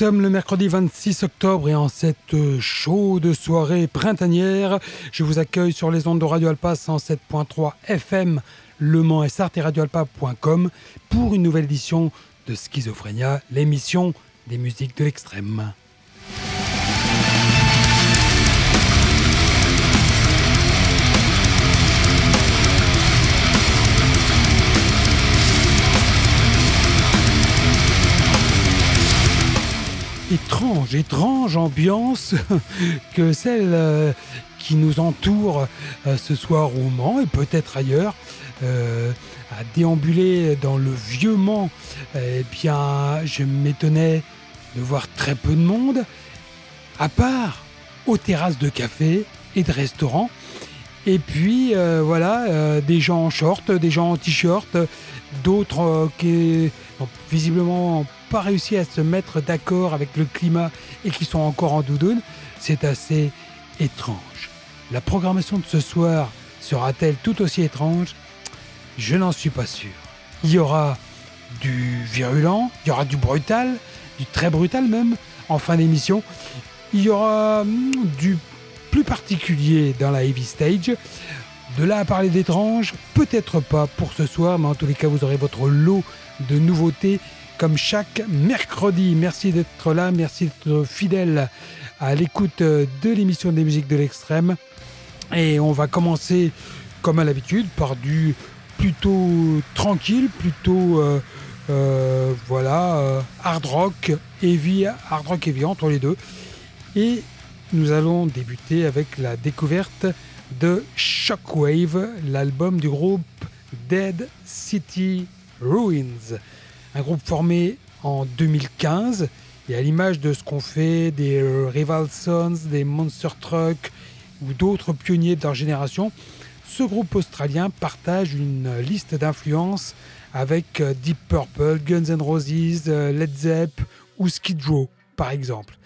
Nous sommes le mercredi 26 octobre et en cette chaude soirée printanière, je vous accueille sur les ondes de Radio Alpa 107.3 FM, Le Mans et radioalpa.com pour une nouvelle édition de Schizophrénia, l'émission des musiques de l'extrême. Étrange, étrange ambiance que celle euh, qui nous entoure euh, ce soir au Mans et peut-être ailleurs. Euh, à déambuler dans le vieux Mans, eh bien, je m'étonnais de voir très peu de monde, à part aux terrasses de café et de restaurants. Et puis voilà, des gens en short, des gens en t-shirt, d'autres qui visiblement pas réussi à se mettre d'accord avec le climat et qui sont encore en doudoune, c'est assez étrange. La programmation de ce soir sera-t-elle tout aussi étrange? Je n'en suis pas sûr. Il y aura du virulent, il y aura du brutal, du très brutal même, en fin d'émission. Il y aura hmm, du plus particulier dans la heavy stage. De là à parler d'étrange, peut-être pas pour ce soir, mais en tous les cas, vous aurez votre lot de nouveautés comme chaque mercredi. Merci d'être là, merci d'être fidèle à l'écoute de l'émission des musiques de l'extrême. Et on va commencer, comme à l'habitude, par du plutôt tranquille, plutôt euh, euh, voilà, euh, hard rock, heavy, hard rock heavy entre les deux. Et nous allons débuter avec la découverte de Shockwave, l'album du groupe Dead City Ruins un groupe formé en 2015 et à l'image de ce qu'ont fait des Rival Sons, des Monster Truck ou d'autres pionniers de leur génération, ce groupe australien partage une liste d'influences avec euh, Deep Purple, Guns N' Roses, euh, Led Zepp ou Skid Row par exemple.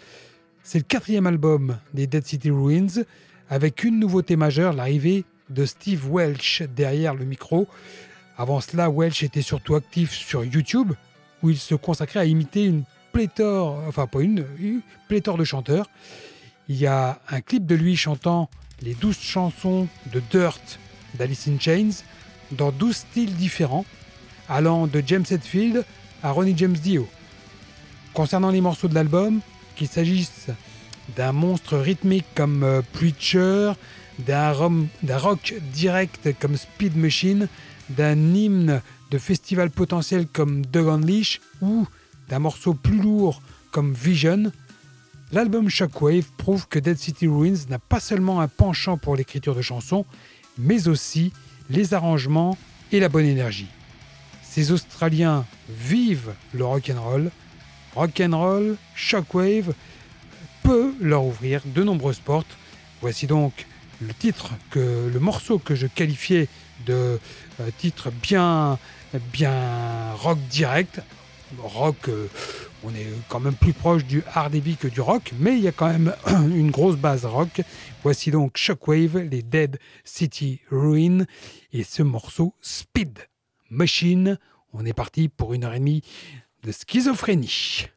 C'est le quatrième album des Dead City Ruins avec une nouveauté majeure, l'arrivée de Steve Welch derrière le micro avant cela, Welch était surtout actif sur YouTube, où il se consacrait à imiter une pléthore, enfin pas une, une pléthore de chanteurs. Il y a un clip de lui chantant les douze chansons de Dirt d'Alice in Chains dans douze styles différents, allant de James Hetfield à Ronnie James Dio. Concernant les morceaux de l'album, qu'il s'agisse d'un monstre rythmique comme euh, Preacher, d'un rock direct comme Speed Machine, d'un hymne de festival potentiel comme Dug Unleash ou d'un morceau plus lourd comme Vision, l'album Shockwave prouve que Dead City Ruins n'a pas seulement un penchant pour l'écriture de chansons, mais aussi les arrangements et la bonne énergie. Ces Australiens vivent le rock'n'roll. Rock'n'roll, Shockwave peut leur ouvrir de nombreuses portes. Voici donc le titre que le morceau que je qualifiais de euh, titre bien, rock direct. Rock, euh, on est quand même plus proche du hard que du rock, mais il y a quand même une grosse base rock. Voici donc Shockwave, les Dead City Ruin et ce morceau Speed Machine. On est parti pour une heure et demie de schizophrénie.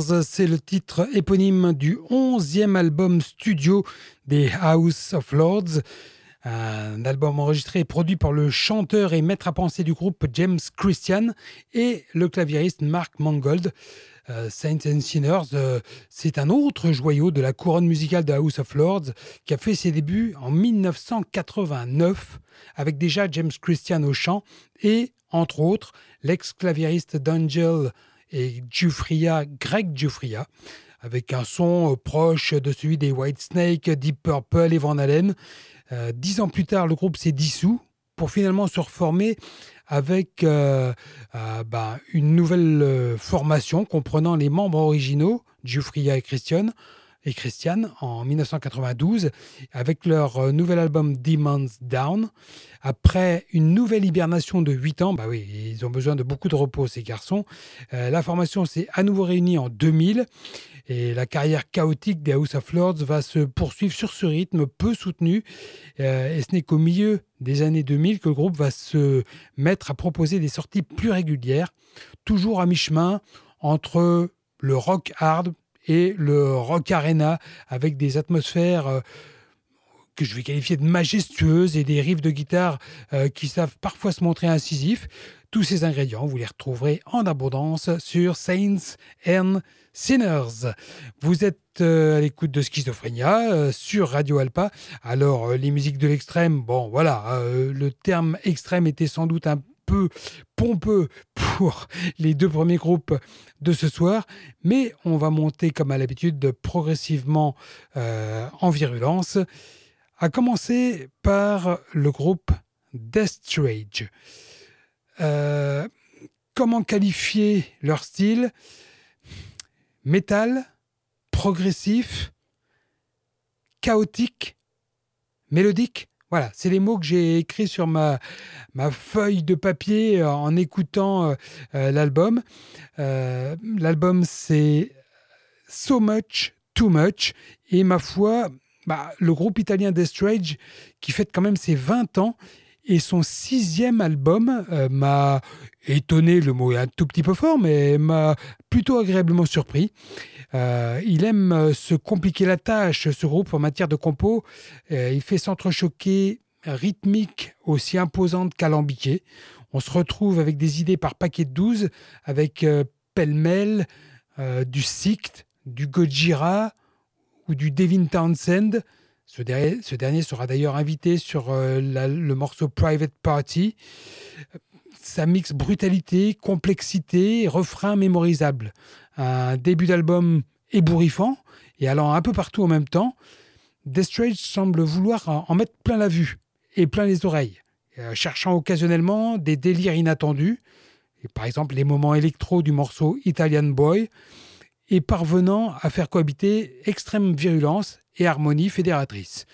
C'est le titre éponyme du 11e album studio des House of Lords. Un album enregistré et produit par le chanteur et maître à penser du groupe James Christian et le claviériste Mark Mangold. Euh, Saints and Sinners, euh, c'est un autre joyau de la couronne musicale de House of Lords qui a fait ses débuts en 1989 avec déjà James Christian au chant et, entre autres, l'ex-claviériste d'Angel et Giuffria, Greg Giuffria, avec un son euh, proche de celui des Whitesnake, Deep Purple et Van Halen. Euh, dix ans plus tard, le groupe s'est dissous pour finalement se reformer avec euh, bah, une nouvelle formation comprenant les membres originaux, Giuffria et Christian, et Christian en 1992 avec leur euh, nouvel album Demons Down. Après une nouvelle hibernation de 8 ans, bah oui, ils ont besoin de beaucoup de repos ces garçons. Euh, la formation s'est à nouveau réunie en 2000 et la carrière chaotique des House of Lords va se poursuivre sur ce rythme peu soutenu. Euh, et ce n'est qu'au milieu des années 2000 que le groupe va se mettre à proposer des sorties plus régulières, toujours à mi-chemin entre le rock hard et le rock arena avec des atmosphères euh, que je vais qualifier de majestueuses et des riffs de guitare euh, qui savent parfois se montrer incisifs. Tous ces ingrédients, vous les retrouverez en abondance sur Saints and Sinners. Vous êtes euh, à l'écoute de Schizophrénia sur Radio Alpa. Alors, les musiques de l'extrême, bon, voilà, le terme extrême était sans doute un peu pompeux pour les deux premiers groupes de ce soir, mais on va monter comme à l'habitude progressivement euh, en virulence, à commencer par le groupe Death euh, comment qualifier leur style? Métal, progressif, chaotique, mélodique? Voilà, c'est les mots que j'ai écrits sur ma, feuille de papier euh, en écoutant euh, euh, l'album. l'album, c'est So Much, Too Much. Et ma foi, bah, le groupe italien Death qui fête quand même ses 20 ans, et son sixième album m'a étonné, le mot est un tout petit peu fort, mais m'a plutôt agréablement surpris. Euh, il aime euh, se compliquer la tâche, ce groupe, en matière de compo. Euh, il fait s'entrechoquer rythmique aussi imposante qu'alambiquée. On se retrouve avec des idées par paquet de 12, avec pêle-mêle du Sikt, du Gojira ou du Devin Townsend. Ce dernier sera d'ailleurs invité sur le morceau Private Party. Ça mixe brutalité, complexité et refrain mémorisable un début d'album ébouriffant et allant un peu partout en même temps, Death semble vouloir en mettre plein la vue et plein les oreilles, euh, cherchant occasionnellement des délires inattendus, et par exemple les moments électro du morceau Italian Boy, et parvenant à faire cohabiter extrême virulence et harmonie fédératrice.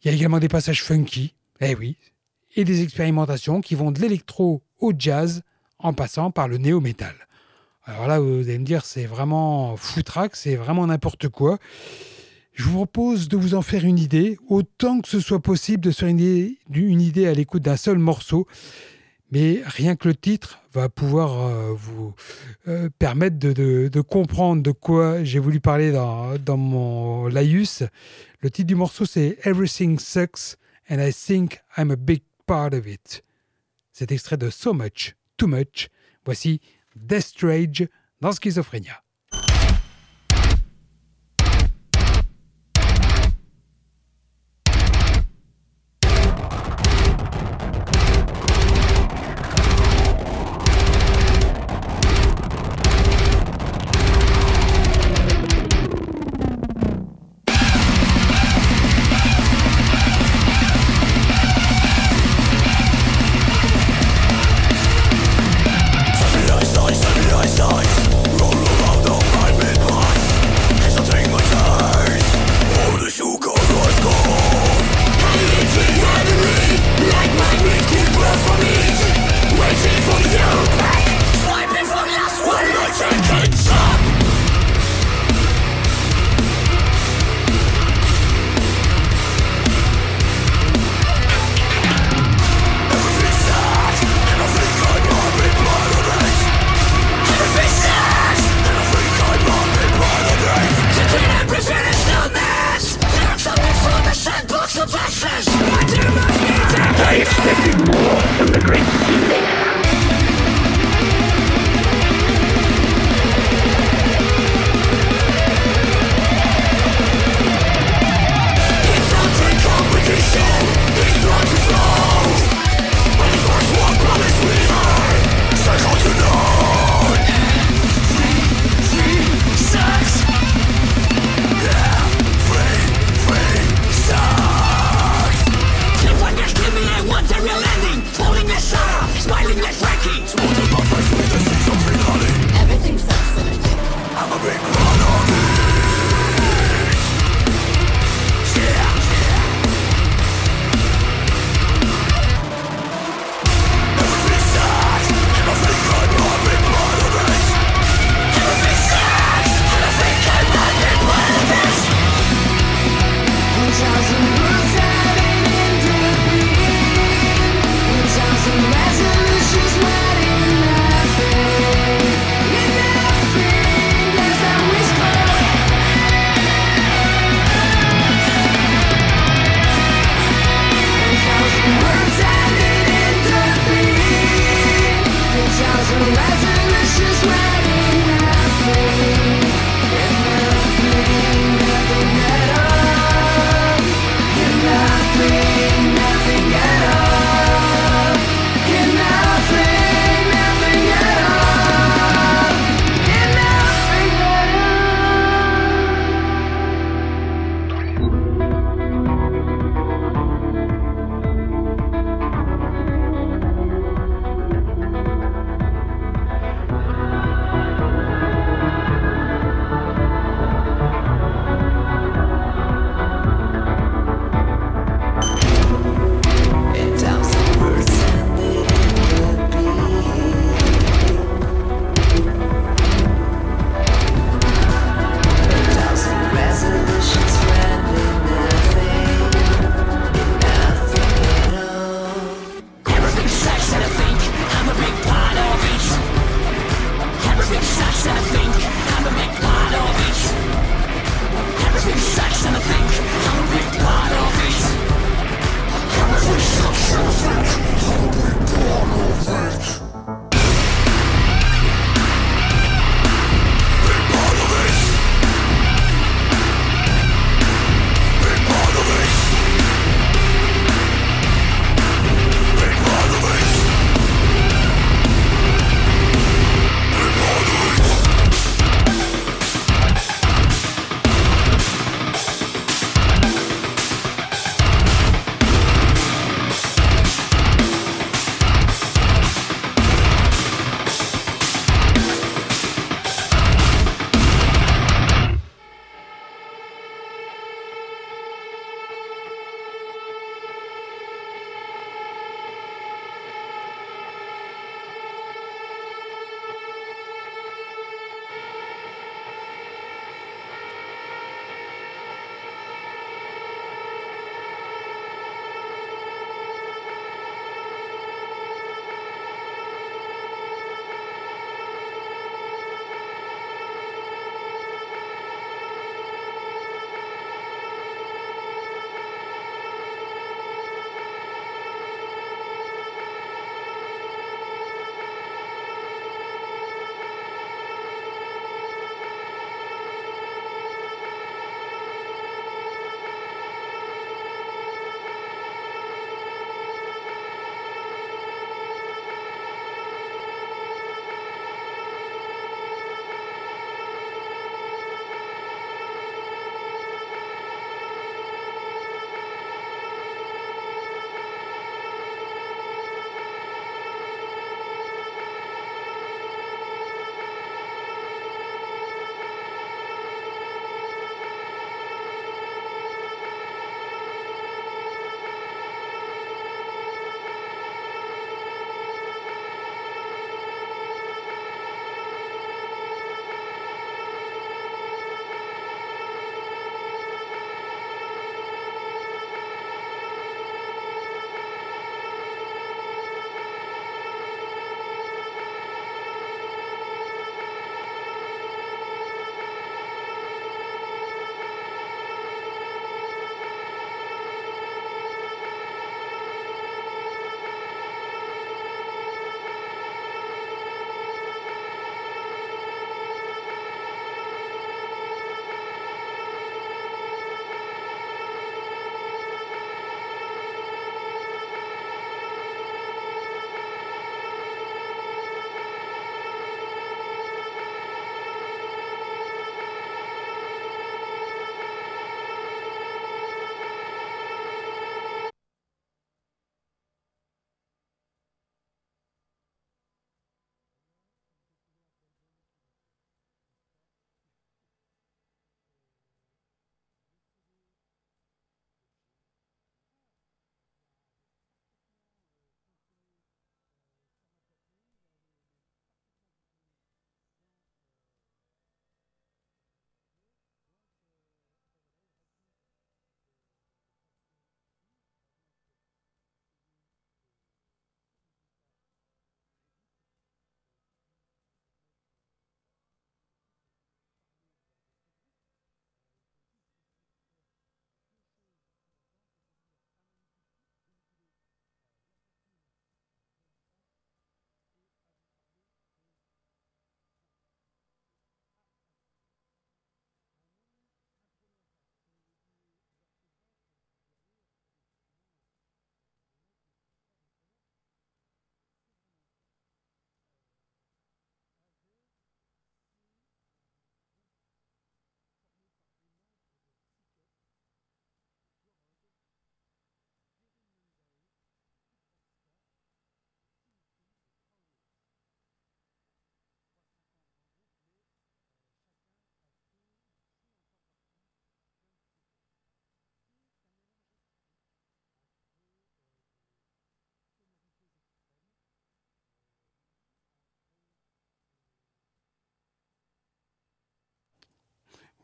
Il y a également des passages funky, eh oui, et des expérimentations qui vont de l'électro au jazz en passant par le néo-metal. Alors là, vous allez me dire, c'est vraiment foutraque, c'est vraiment n'importe quoi. Je vous propose de vous en faire une idée, autant que ce soit possible de se faire une idée, à l'écoute d'un seul morceau. Mais rien que le titre va pouvoir euh, vous euh, permettre de, comprendre de quoi j'ai voulu parler dans, dans mon laïus. Le titre du morceau, c'est Everything Sucks and I think I'm a big part of it. C'est extrait de So Much, Too Much. Voici Death Rage dans Schizophrénia.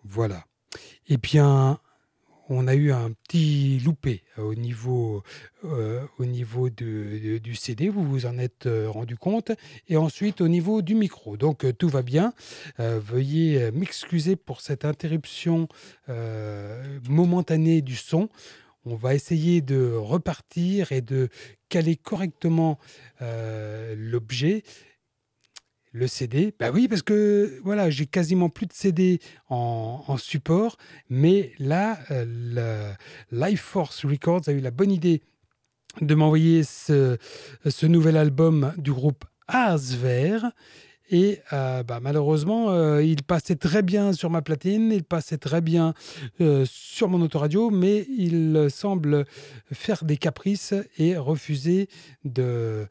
Voilà. Et bien, on a eu un petit loupé euh, au niveau, euh, du CD, vous vous en êtes euh, rendu compte, et ensuite au niveau du micro. Donc tout va bien. veuillez m'excuser pour cette interruption momentanée du son. On va essayer de repartir et de caler correctement l'objet le CD, bah oui, parce que voilà, j'ai quasiment plus de CD en, support, mais là, euh, Life Force Records a eu la bonne idée de m'envoyer ce, nouvel album du groupe Asver. Et euh, bah, malheureusement, euh, il passait très bien sur ma platine, il passait très bien sur mon autoradio, mais il semble faire des caprices et refuser de,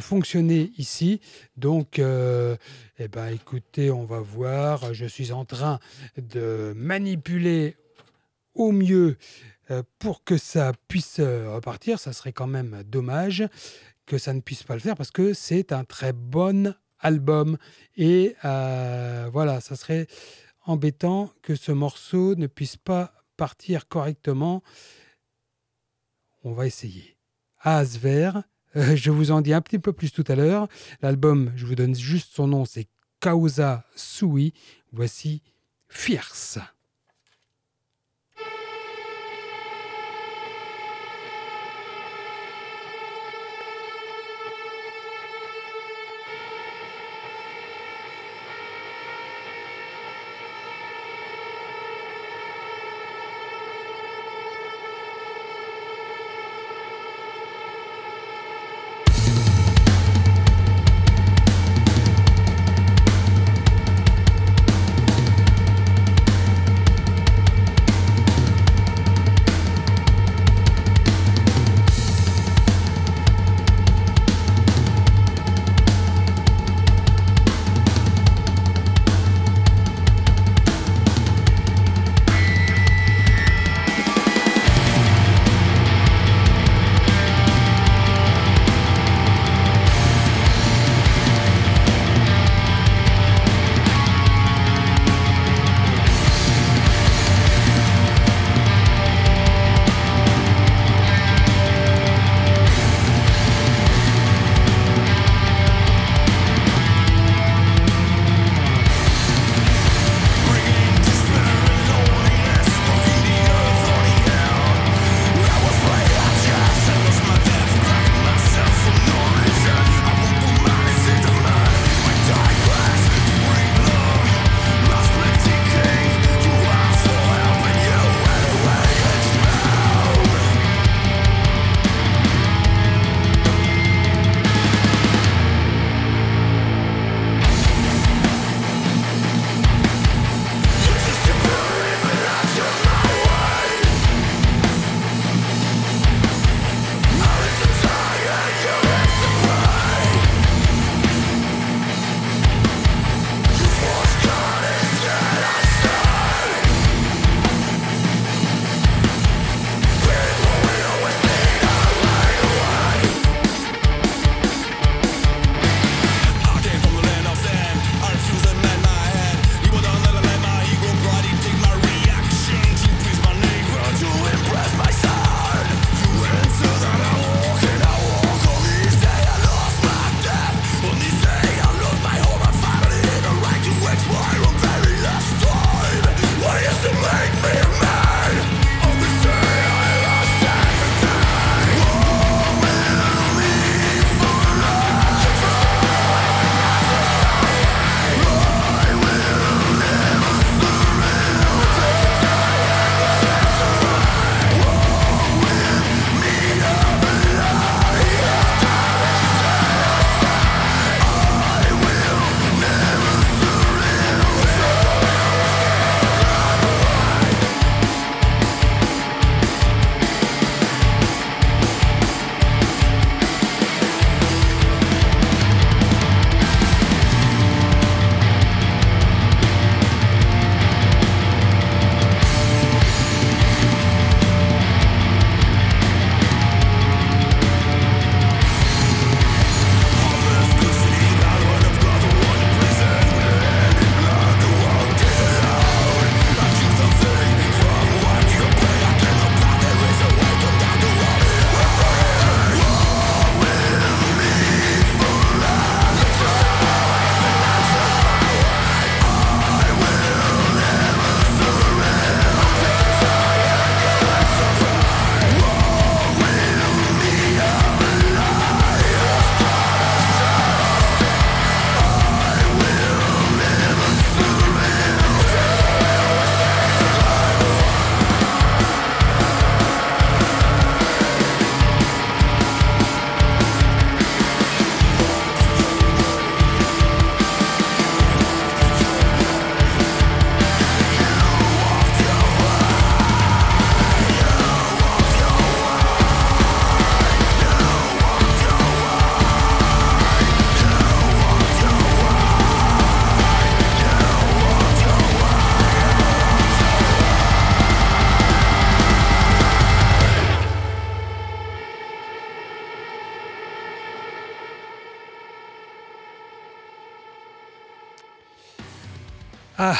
fonctionner ici. Donc, euh, eh ben, écoutez, on va voir. Je suis en train de manipuler au mieux euh, pour que ça puisse euh, repartir. Ça serait quand même dommage que ça ne puisse pas le faire parce que c'est un très bon album. Et voilà, ça serait embêtant que ce morceau ne puisse pas partir correctement. On va essayer. Asver, euh, je vous en dis un petit peu plus tout à l'heure. L'album, je vous donne juste son nom, c'est Causa Sui. Voici Fierce.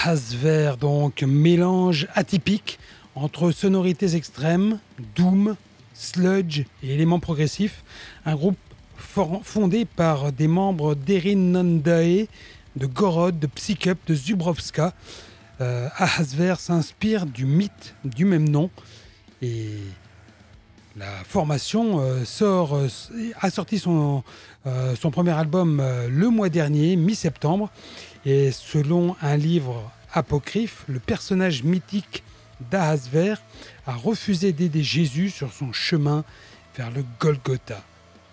Ahasver, donc mélange atypique entre sonorités extrêmes, doom, sludge et éléments progressifs. Un groupe fondé par des membres d'Erin Nondae, de Gorod, de Psycup, de Zubrovska. Euh, s'inspire du mythe du même nom et la formation euh, sort, euh, a sorti son, euh, premier album le mois dernier, mi-septembre. Et selon un livre apocryphe, le personnage mythique d'Ahasver a refusé d'aider Jésus sur son chemin vers le Golgotha.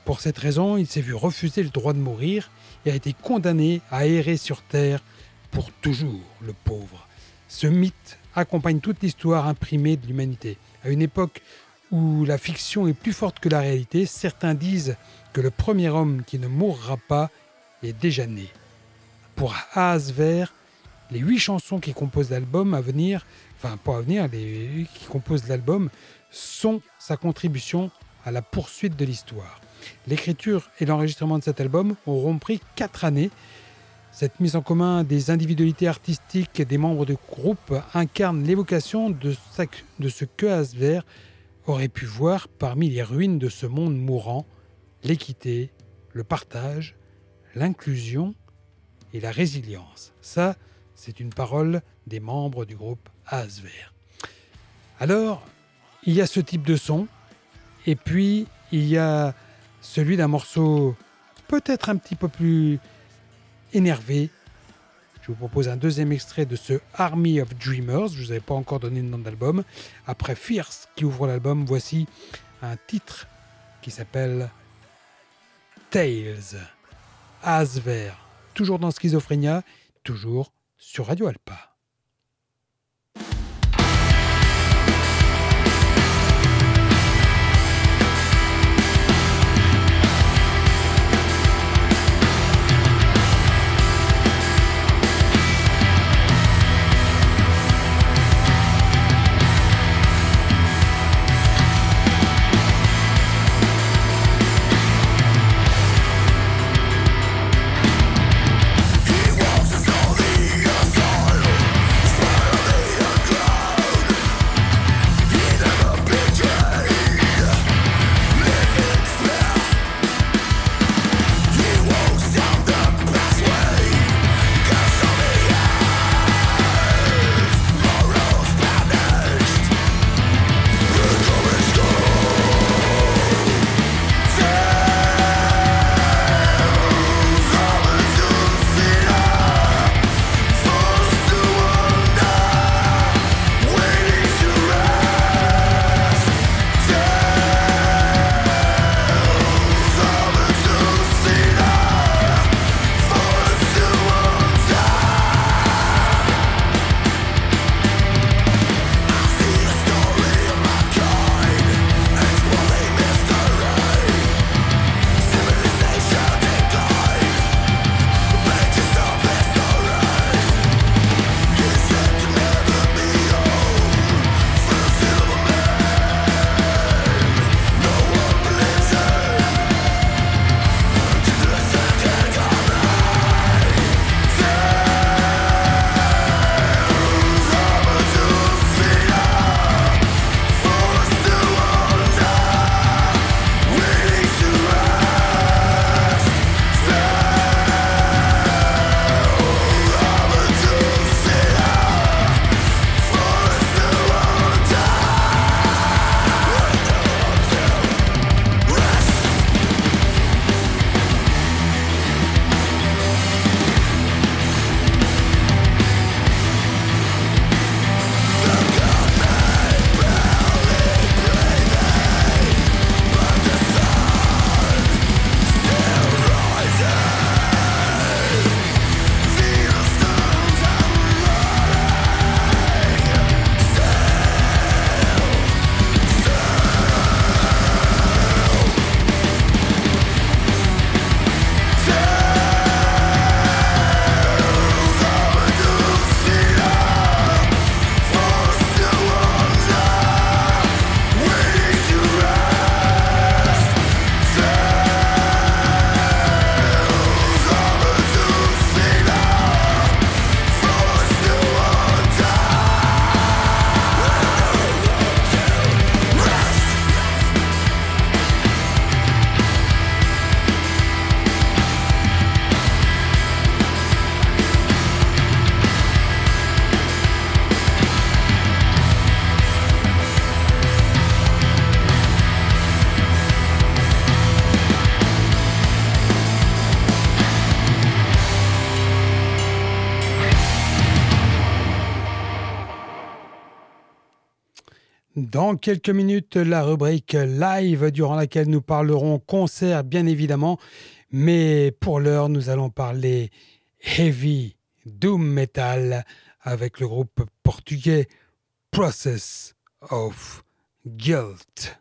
Pour cette raison, il s'est vu refuser le droit de mourir et a été condamné à errer sur terre pour toujours, le pauvre. Ce mythe accompagne toute l'histoire imprimée de l'humanité. À une époque où la fiction est plus forte que la réalité, certains disent que le premier homme qui ne mourra pas est déjà né. Pour Haasver, les huit chansons qui composent l'album à venir, enfin pas à venir, qui composent l'album, sont sa contribution à la poursuite de l'histoire. L'écriture et l'enregistrement de cet album auront pris quatre années. Cette mise en commun des individualités artistiques des membres du groupe incarne l'évocation de, ce que Asver aurait pu voir parmi les ruines de ce monde mourant, l'équité, le partage, l'inclusion et la résilience. Ça, c'est une parole des membres du groupe Asver. Alors, il y a ce type de son, et puis il y a celui d'un morceau peut-être un petit peu plus énervé, je vous propose un deuxième extrait de ce Army of Dreamers. Je ne vous avais pas encore donné le nom d'album. Après Fierce qui ouvre l'album, voici un titre qui s'appelle Tales. Asver. Toujours dans Schizophrénia, toujours sur Radio Alpa. Quelques minutes, la rubrique live durant laquelle nous parlerons concert, bien évidemment. Mais pour l'heure, nous allons parler heavy doom metal avec le groupe portugais Process of Guilt.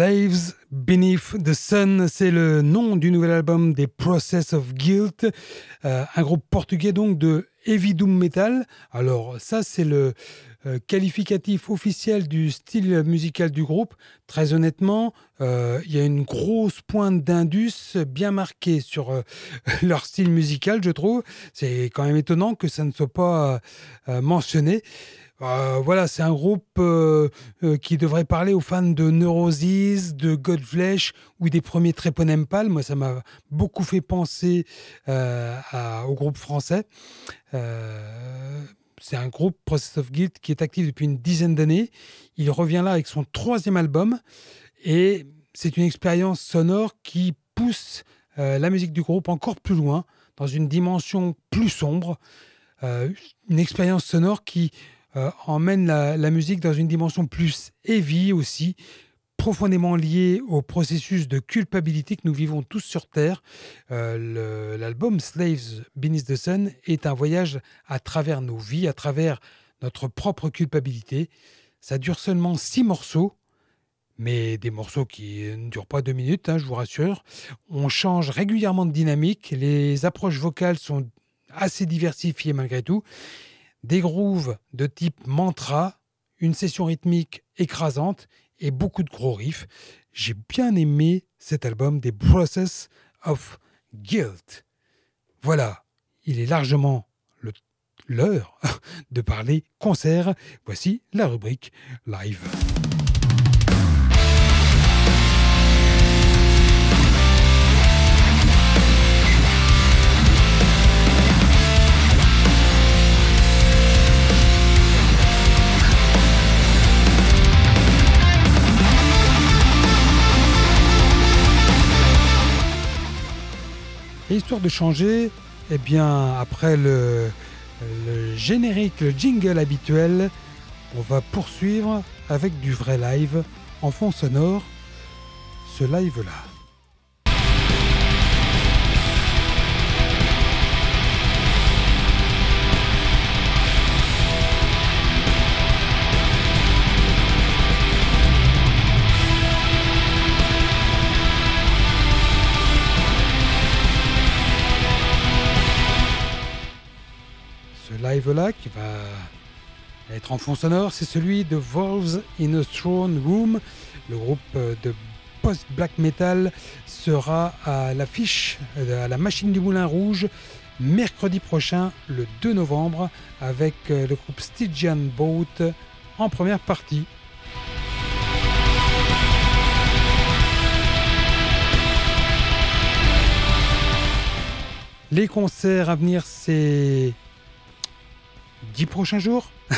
Slaves Beneath the Sun, c'est le nom du nouvel album des Process of Guilt, euh, un groupe portugais donc de heavy doom metal. Alors ça c'est le euh, qualificatif officiel du style musical du groupe. Très honnêtement, euh, il y a une grosse pointe d'indus bien marquée sur leur style musical, je trouve. C'est quand même étonnant que ça ne soit pas mentionné. Euh, voilà, c'est un groupe euh, euh, qui devrait parler aux fans de Neurosis, de Godflesh ou des premiers Treponempal. Moi, ça m'a beaucoup fait penser au groupe français. c'est un groupe Process of Guilt qui est actif depuis une dizaine d'années. Il revient là avec son troisième album et c'est une expérience sonore qui pousse la musique du groupe encore plus loin, dans une dimension plus sombre. une expérience sonore qui euh, emmène la, musique dans une dimension plus heavy aussi, profondément liée au processus de culpabilité que nous vivons tous sur Terre. Euh, l'album Slaves Beneath the Sun est un voyage à travers nos vies, à travers notre propre culpabilité. Ça dure seulement six morceaux, mais des morceaux qui ne durent pas deux minutes, hein, je vous rassure. On change régulièrement de dynamique, les approches vocales sont assez diversifiées malgré tout des grooves de type mantra, une session rythmique écrasante et beaucoup de gros riffs. J'ai bien aimé cet album des Process of Guilt. Voilà, il est largement l'heure de parler concert. Voici la rubrique live. Histoire de changer, eh bien, après le, le générique, le jingle habituel, on va poursuivre avec du vrai live en fond sonore. Ce live-là. Live-là, qui va être en fond sonore, c'est celui de Wolves in a Throne Room. Le groupe de post-black metal sera à l'affiche, à la machine du Moulin Rouge, mercredi prochain, le 2 novembre, avec le groupe Stygian Boat en première partie. Les concerts à venir, c'est 10 prochains jours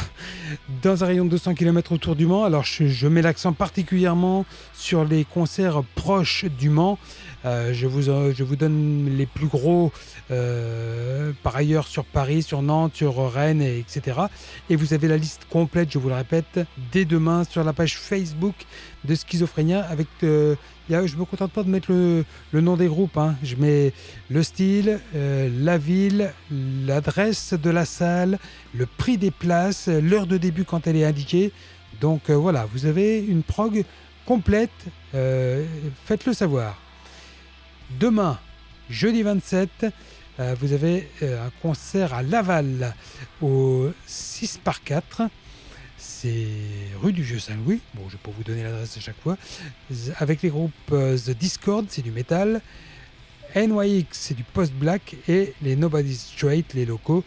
dans un rayon de 200 km autour du Mans. Alors je, mets l'accent particulièrement sur les concerts proches du Mans. Euh, je, vous, euh, je vous donne les plus gros euh, par ailleurs sur Paris, sur Nantes, sur Rennes, etc. Et vous avez la liste complète, je vous le répète, dès demain sur la page Facebook de Schizophrénia avec je me contente pas de mettre le, nom des groupes. Hein. Je mets le style, euh, la ville, l'adresse de la salle, le prix des places, l'heure de début quand elle est indiquée. Donc euh, voilà, vous avez une prog complète. Euh, faites-le savoir. Demain, jeudi 27, vous avez un concert à Laval au 6 par 4 c'est rue du Vieux-Saint-Louis. Bon, je vais pas vous donner l'adresse à chaque fois. Avec les groupes euh, The Discord, c'est du métal. NYX, c'est du post-black. Et les Nobody Straight, les locaux,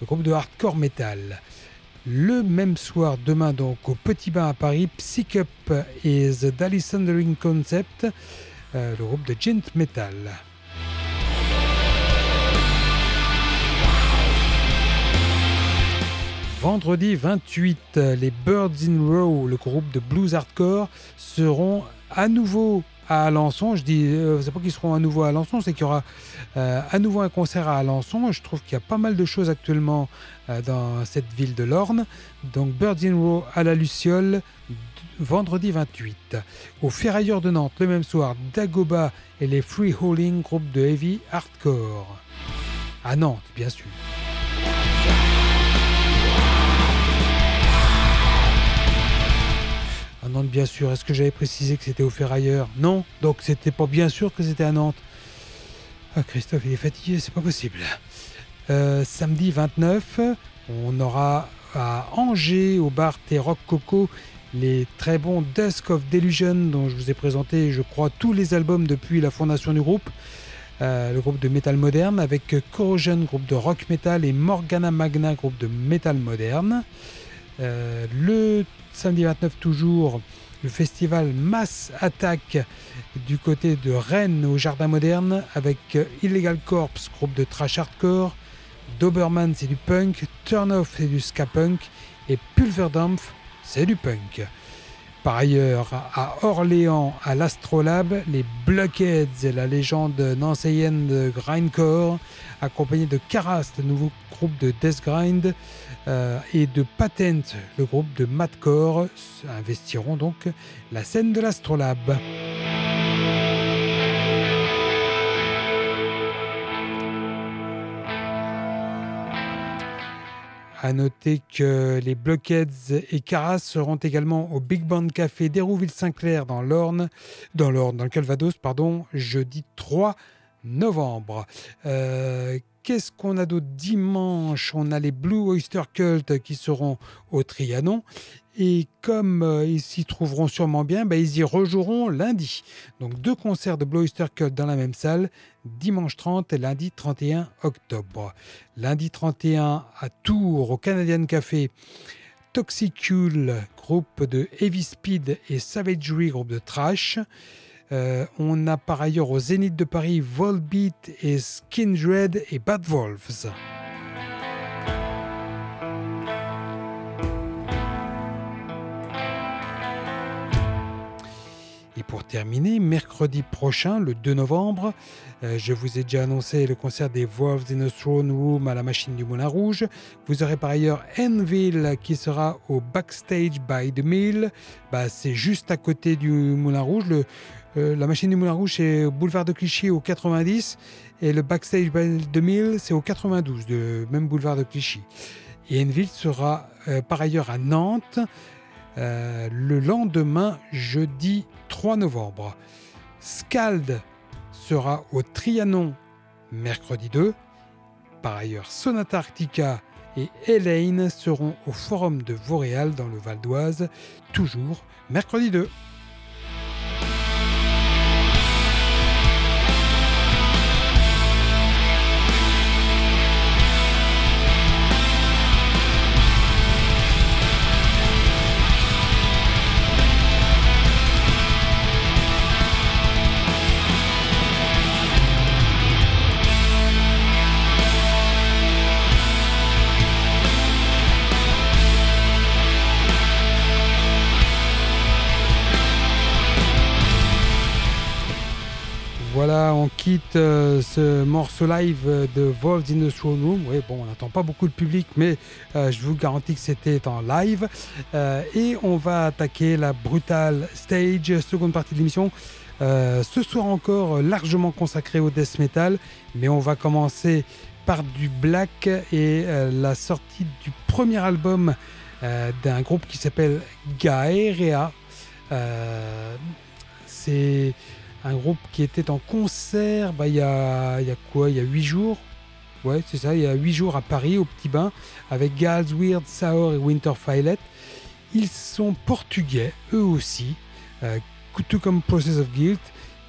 le groupe de hardcore metal. Le même soir, demain donc au Petit Bain à Paris, Psych Up et The Dally Concept, euh, le groupe de Gent Metal. Vendredi 28, les Birds in Row, le groupe de blues hardcore, seront à nouveau à Alençon. Je dis, euh, c'est pas qu'ils seront à nouveau à Alençon, c'est qu'il y aura euh, à nouveau un concert à Alençon. Je trouve qu'il y a pas mal de choses actuellement euh, dans cette ville de l'Orne. Donc Birds in Row à la Luciole, vendredi 28. Au Ferrailleur de Nantes, le même soir, Dagoba et les Free Hauling, groupe de heavy hardcore. À Nantes, bien sûr. Bien sûr. Est-ce que j'avais précisé que c'était au Ferrailleur Non. Donc c'était pas bien sûr que c'était à Nantes. Ah, Christophe, il est fatigué, c'est pas possible. Euh, samedi 29, on aura à Angers, au bar T-Rock Coco, les très bons Dusk of Delusion, dont je vous ai présenté, je crois, tous les albums depuis la fondation du groupe. Euh, le groupe de métal moderne, avec Corrosion, groupe de rock metal, et Morgana Magna, groupe de métal moderne. Euh, le samedi 29 toujours, le festival Mass Attack du côté de Rennes au Jardin Moderne avec Illegal Corps, groupe de trash hardcore, Doberman c'est du punk, Turn Off c'est du ska punk et Pulverdampf c'est du punk. Par ailleurs, à Orléans, à l'Astrolabe, les Blockheads la légende nancéienne de Grindcore, accompagnés de Karas, le nouveau groupe de Death Grind, euh, et de Patent, le groupe de Madcore, investiront donc la scène de l'Astrolabe. A noter que les Blockheads et Caras seront également au Big Band Café d'Hérouville-Saint-Clair dans l'Orne, dans l'Orne, dans le Calvados, pardon, jeudi 3 novembre. Euh, qu'est-ce qu'on a d'autre dimanche? On a les Blue Oyster Cult qui seront au Trianon. Et comme euh, ils s'y trouveront sûrement bien, bah, ils y rejoueront lundi. Donc deux concerts de Blue Oyster Cult dans la même salle, dimanche 30 et lundi 31 octobre. Lundi 31 à Tours, au Canadian Café, Toxicule, groupe de Heavy Speed et Savagery, groupe de trash. Euh, on a par ailleurs au Zénith de Paris Volbeat et Skindred et Bad Wolves. Et pour terminer, mercredi prochain, le 2 novembre, euh, je vous ai déjà annoncé le concert des Wolves in a Throne Room à la machine du Moulin Rouge. Vous aurez par ailleurs Enville qui sera au Backstage by the Mill. Bah, c'est juste à côté du Moulin Rouge. Euh, la machine du Moulin Rouge, c'est au boulevard de Clichy au 90 et le Backstage the Mill, c'est au 92, de même boulevard de Clichy. Et Enville sera euh, par ailleurs à Nantes euh, le lendemain, jeudi 3 novembre. Scald sera au Trianon mercredi 2. Par ailleurs, Sonata Arctica et Elaine seront au Forum de Vauréal dans le Val d'Oise, toujours mercredi 2. Quitte euh, ce morceau live de Wolves in the Throne Room. Oui, bon, on n'attend pas beaucoup de public, mais euh, je vous garantis que c'était en live. Euh, et on va attaquer la brutale stage, seconde partie de l'émission. ce soir encore largement consacré au death metal, mais on va commencer par du black et la sortie du premier album d'un groupe qui s'appelle Gaerea. c'est un groupe qui était en concert bah, il, y a, il y a quoi Il y a 8 jours? Ouais, c'est ça, il y a 8 jours à Paris, au Petit Bain, avec Gals, Weird, Sour et Winter Violet. Ils sont portugais, eux aussi, euh, tout comme Process of Guilt.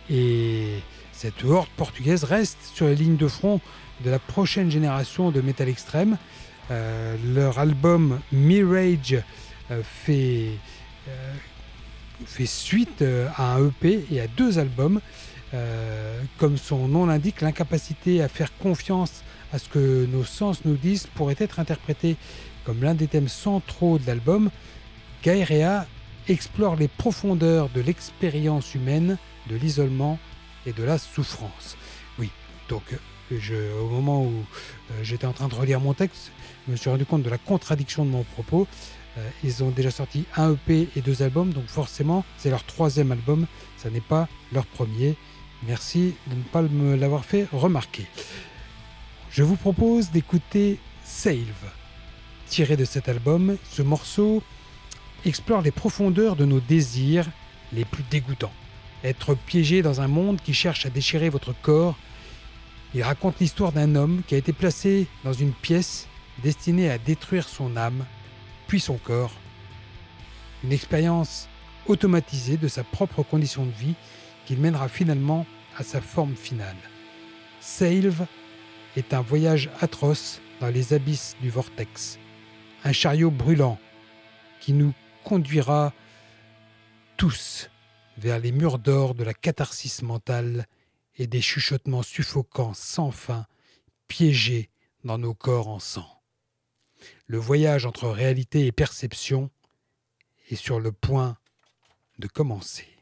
Et cette horde portugaise reste sur les lignes de front de la prochaine génération de métal extrême. Euh, leur album Mirage euh, fait fait suite euh, à un EP et à deux albums. Euh, comme son nom l'indique, l'incapacité à faire confiance à ce que nos sens nous disent pourrait être interprété comme l'un des thèmes centraux de l'album. Gaerea explore les profondeurs de l'expérience humaine, de l'isolement et de la souffrance. Oui, donc je, au moment où euh, j'étais en train de relire mon texte, je me suis rendu compte de la contradiction de mon propos. Euh, ils ont déjà sorti un EP et deux albums, donc forcément, c'est leur troisième album, ça n'est pas leur premier. Merci de ne pas me l'avoir fait remarquer. Je vous propose d'écouter Save. Tiré de cet album, ce morceau explore les profondeurs de nos désirs les plus dégoûtants. Être piégé dans un monde qui cherche à déchirer votre corps, il raconte l'histoire d'un homme qui a été placé dans une pièce destinée à détruire son âme, puis son corps. Une expérience automatisée de sa propre condition de vie qu'il mènera finalement à sa forme finale. Salve est un voyage atroce dans les abysses du vortex, un chariot brûlant qui nous conduira tous vers les murs d'or de la catharsis mentale et des chuchotements suffocants sans fin, piégés dans nos corps en sang. Le voyage entre réalité et perception est sur le point de commencer.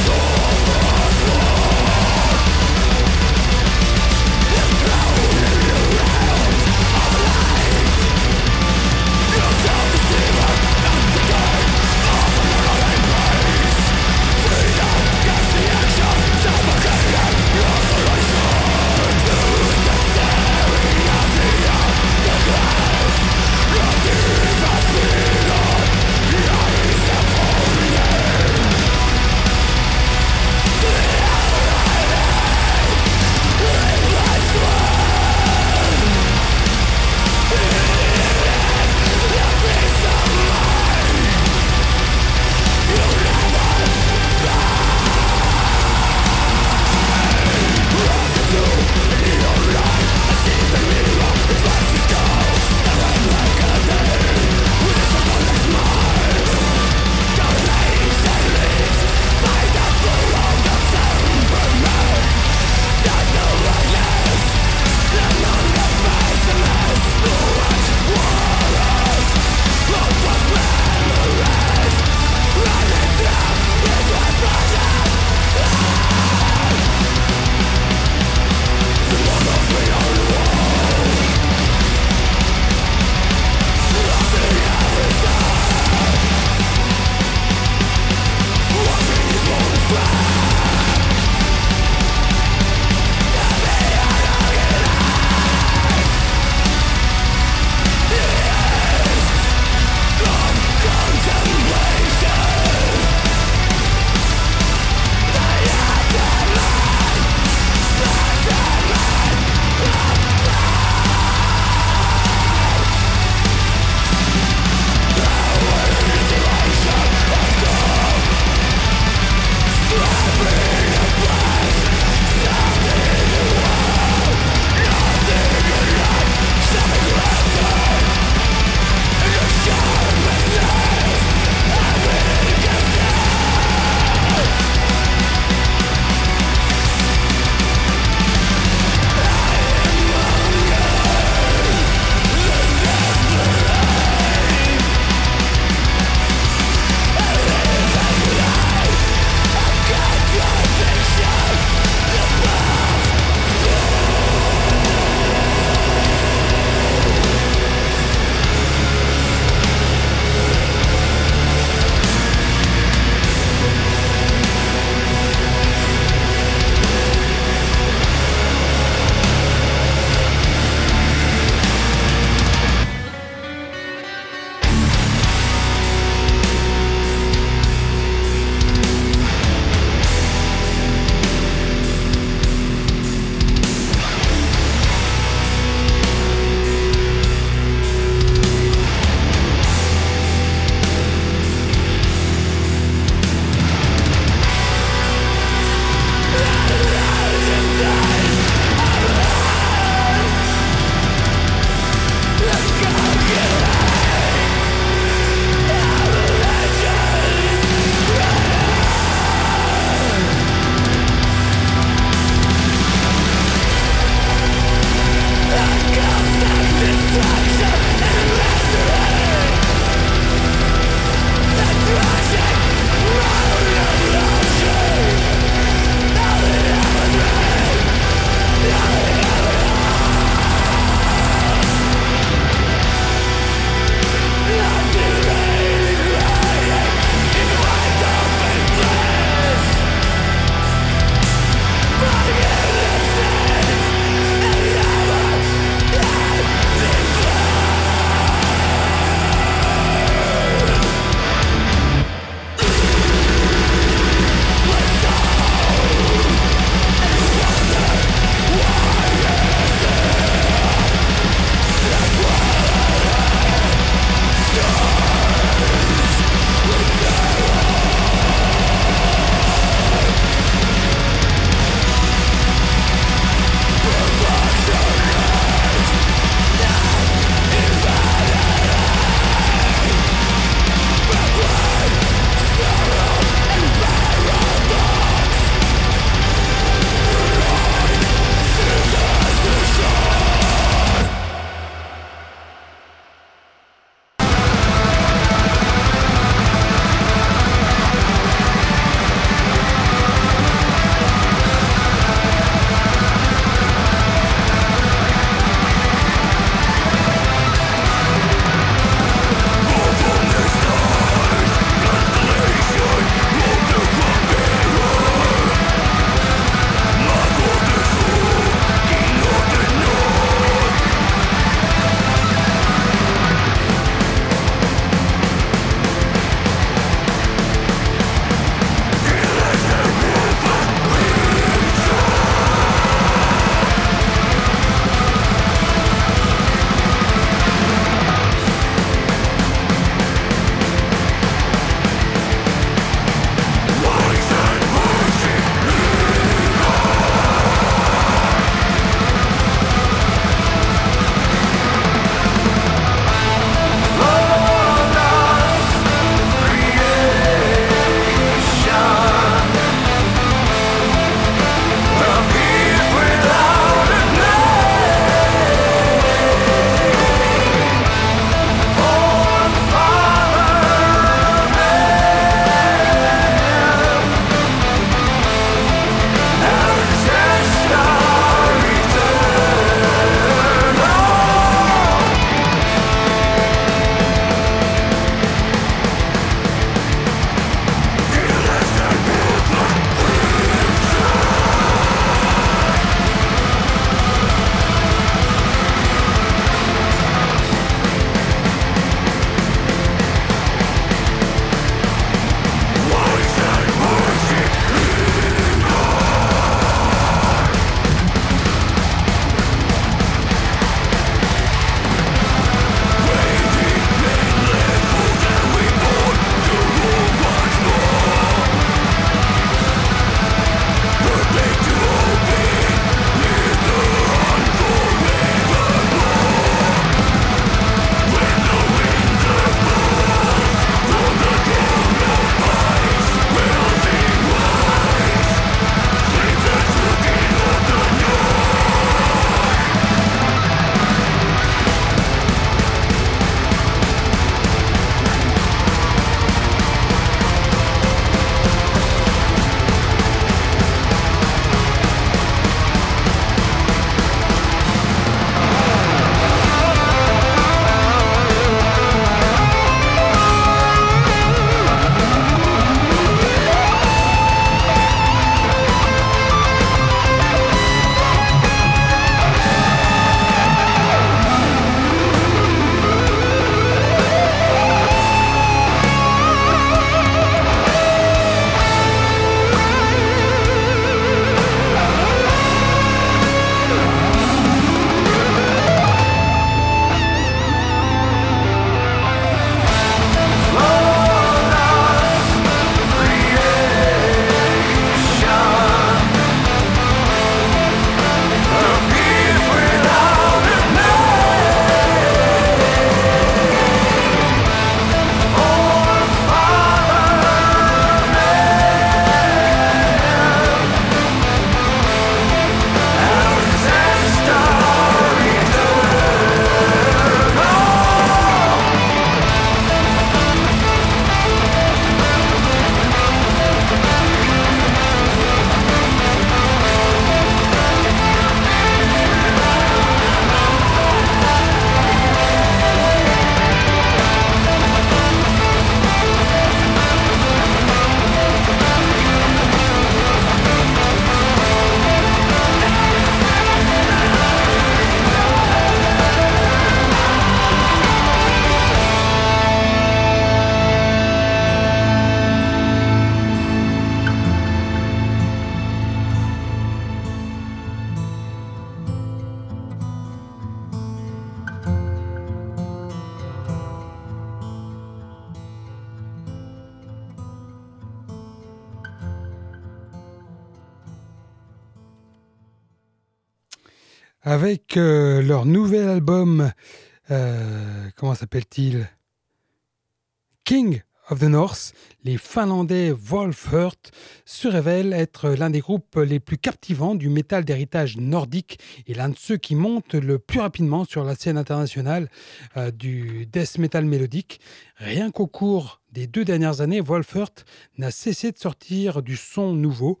King of the North, les Finlandais Wolfhurt se révèlent être l'un des groupes les plus captivants du métal d'héritage nordique et l'un de ceux qui montent le plus rapidement sur la scène internationale euh, du death metal mélodique. Rien qu'au cours des deux dernières années, Wolfhurt n'a cessé de sortir du son nouveau.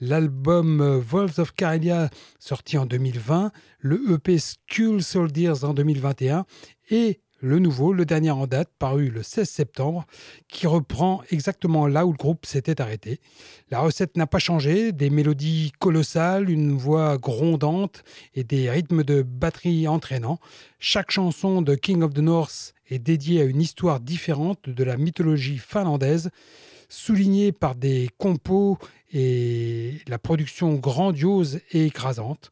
L'album Wolves of Karelia sorti en 2020, le EP Skull Soldiers en 2021 et le nouveau, le dernier en date, paru le 16 septembre, qui reprend exactement là où le groupe s'était arrêté. La recette n'a pas changé, des mélodies colossales, une voix grondante et des rythmes de batterie entraînants. Chaque chanson de King of the North est dédiée à une histoire différente de la mythologie finlandaise, soulignée par des compos et la production grandiose et écrasante.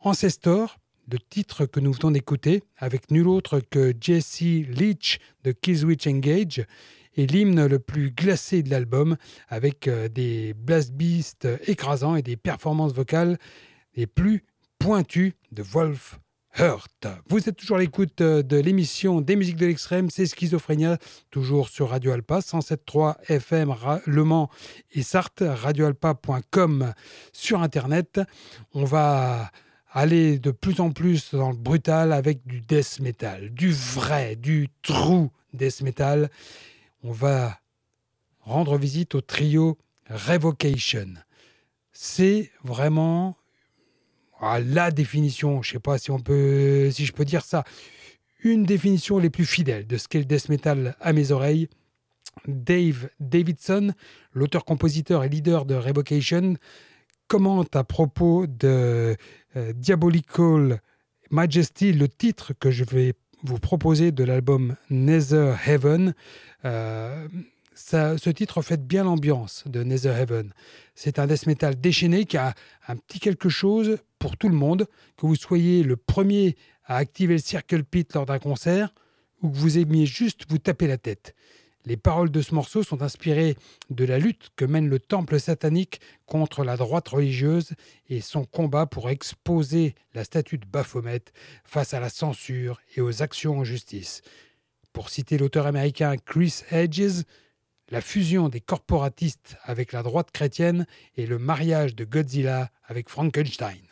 Ancestor, le titre que nous venons d'écouter, avec nul autre que Jesse Leach de Killswitch Engage, est l'hymne le plus glacé de l'album, avec euh, des blast beasts écrasants et des performances vocales les plus pointues de Wolf Hurt. Vous êtes toujours à l'écoute euh, de l'émission des musiques de l'extrême, c'est Schizophrénia, toujours sur Radio Alpa, 107.3 FM Le Mans et Sarthe, radioalpa.com sur Internet. On va aller de plus en plus dans le brutal avec du death metal, du vrai, du true death metal. On va rendre visite au trio Revocation. C'est vraiment ah, la définition, je sais pas si on peut si je peux dire ça, une définition les plus fidèles de ce qu'est le death metal à mes oreilles. Dave Davidson, l'auteur-compositeur et leader de Revocation, commente à propos de euh, Diabolical Majesty, le titre que je vais vous proposer de l'album Nether Heaven. Euh, ce titre fait bien l'ambiance de Nether Heaven. C'est un death metal déchaîné qui a un petit quelque chose pour tout le monde, que vous soyez le premier à activer le Circle Pit lors d'un concert ou que vous aimiez juste vous taper la tête. Les paroles de ce morceau sont inspirées de la lutte que mène le temple satanique contre la droite religieuse et son combat pour exposer la statue de Baphomet face à la censure et aux actions en justice. Pour citer l'auteur américain Chris Hedges, la fusion des corporatistes avec la droite chrétienne et le mariage de Godzilla avec Frankenstein.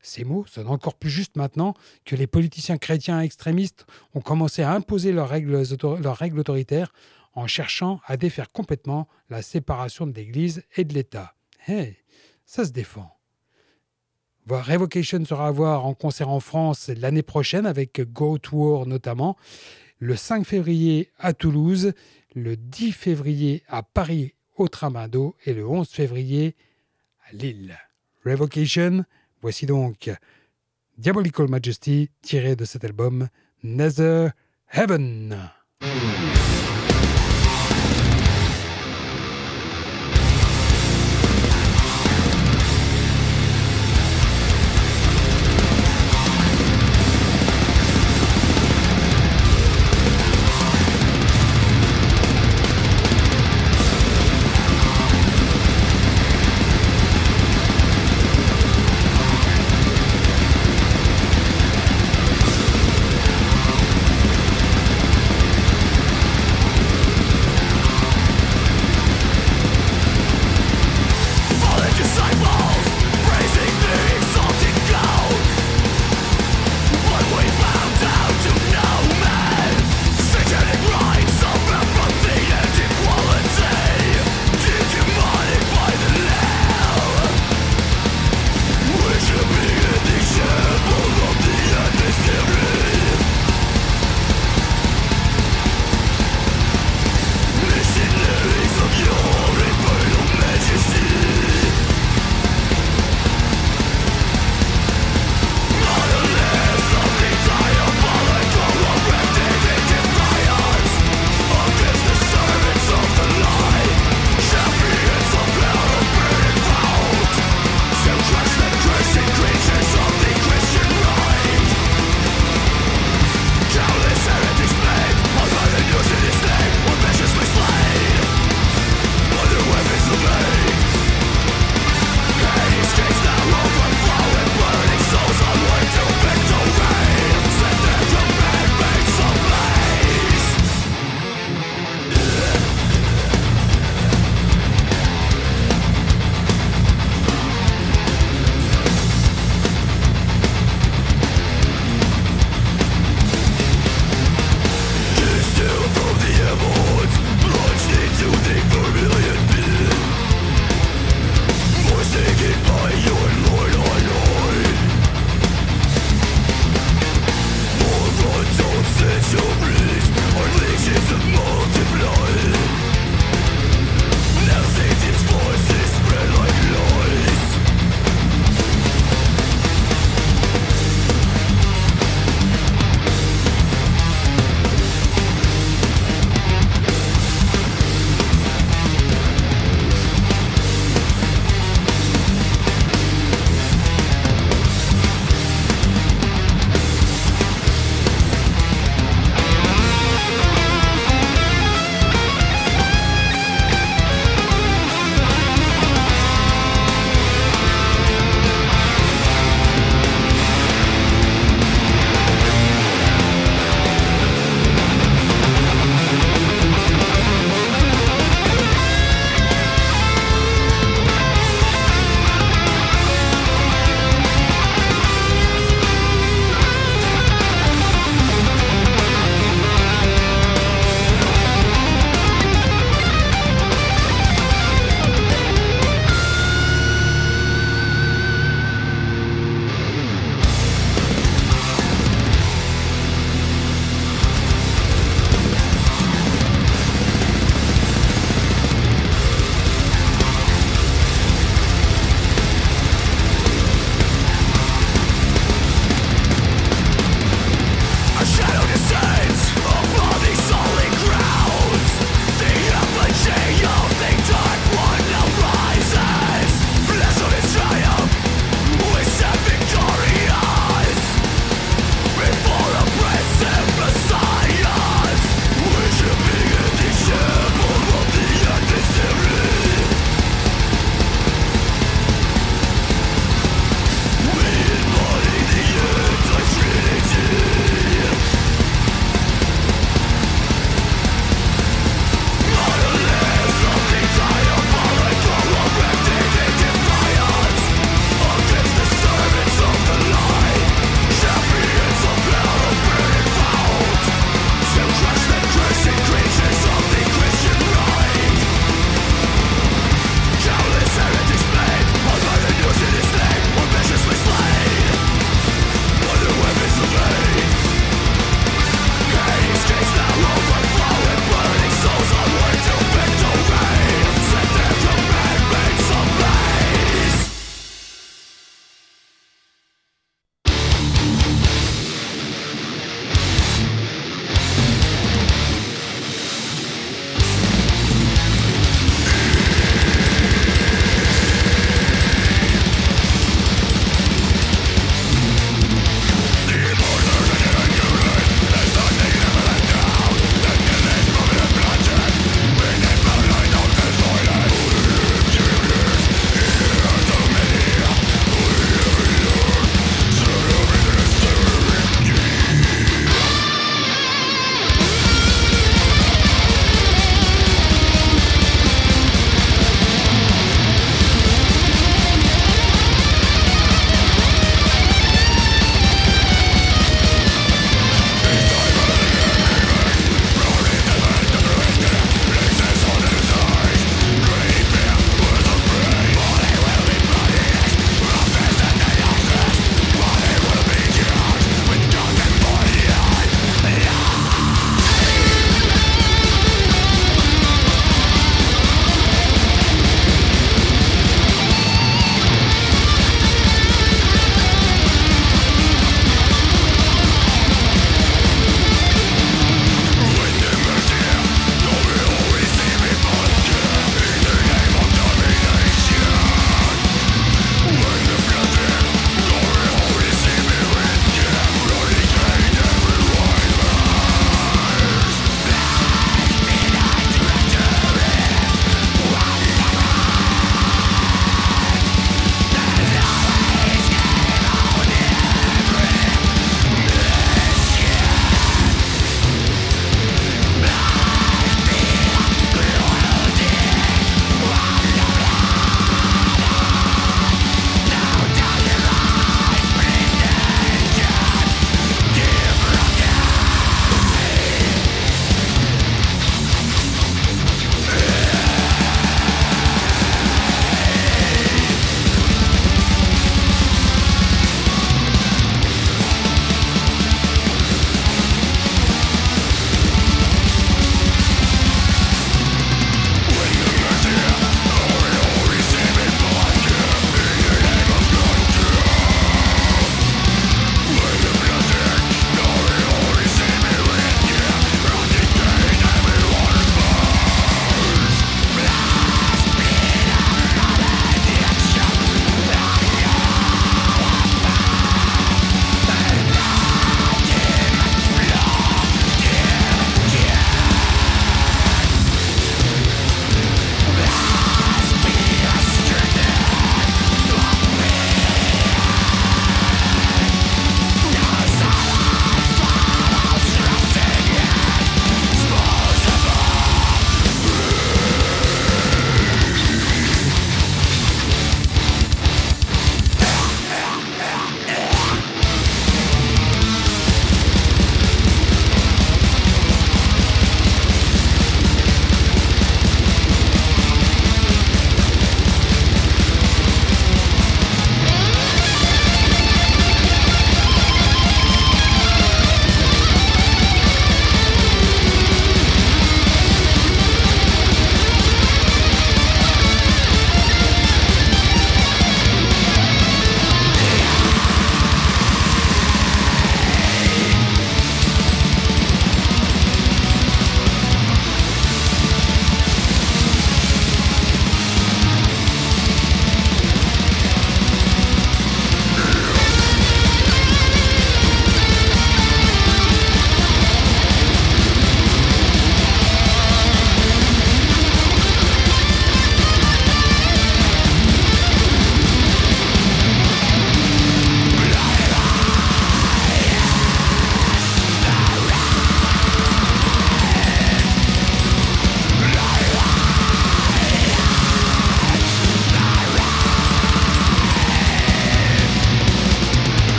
Ces mots sonnent encore plus justes maintenant que les politiciens chrétiens extrémistes ont commencé à imposer leurs règles, autoritaires en cherchant à défaire complètement la séparation de l'Église et de l'État. Hey, ça se défend. Revocation sera à voir en concert en France l'année prochaine avec Go to War notamment, le 5 février à Toulouse, le 10 février à Paris au Tramado et le 11 février à Lille. Revocation, Voici donc Diabolical Majesty tiré de cet album Nether Heaven.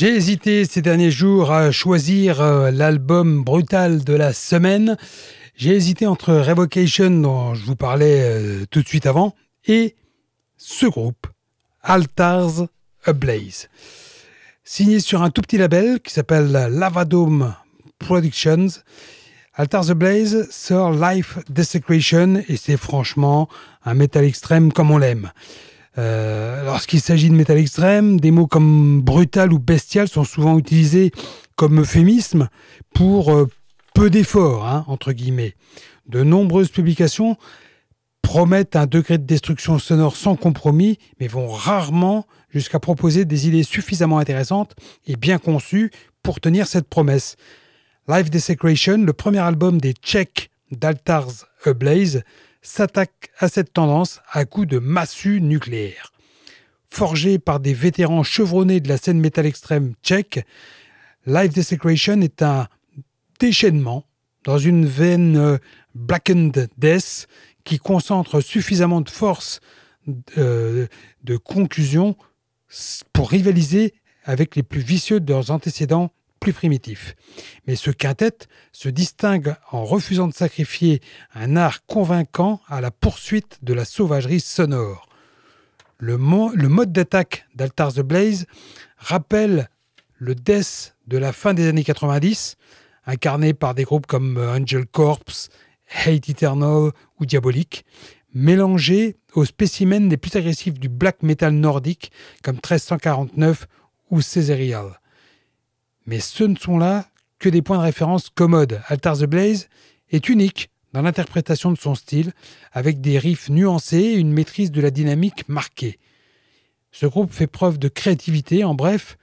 J'ai hésité ces derniers jours à choisir euh, l'album brutal de la semaine. J'ai hésité entre Revocation, dont je vous parlais euh, tout de suite avant, et ce groupe, Altars Ablaze. Signé sur un tout petit label qui s'appelle Lavadome Productions, Altars Ablaze sort Life Desecration et c'est franchement un métal extrême comme on l'aime. Euh, lorsqu'il s'agit de métal extrême, des mots comme brutal ou bestial sont souvent utilisés comme euphémisme pour euh, peu d'efforts, hein, entre guillemets. De nombreuses publications promettent un degré de destruction sonore sans compromis, mais vont rarement jusqu'à proposer des idées suffisamment intéressantes et bien conçues pour tenir cette promesse. Life Desecration, le premier album des Tchèques d'Altars Ablaze, s'attaque à cette tendance à coups de massue nucléaire. Forgé par des vétérans chevronnés de la scène métal extrême tchèque, Life Desecration est un déchaînement dans une veine euh, blackened death qui concentre suffisamment de force euh, de conclusion pour rivaliser avec les plus vicieux de leurs antécédents plus primitif. Mais ce quintet se distingue en refusant de sacrifier un art convaincant à la poursuite de la sauvagerie sonore. Le, mode d'attaque d'Altar the Blaze rappelle le death de la fin des années 90, incarné par des groupes comme Angel Corpse, Hate Eternal ou Diabolique, mélangé aux spécimens les plus agressifs du black metal nordique comme 1349 ou Caesarial. Mais ce ne sont là que des points de référence commodes. Altar the Blaze est unique dans l'interprétation de son style, avec des riffs nuancés et une maîtrise de la dynamique marquée. Ce groupe fait preuve de créativité, en bref,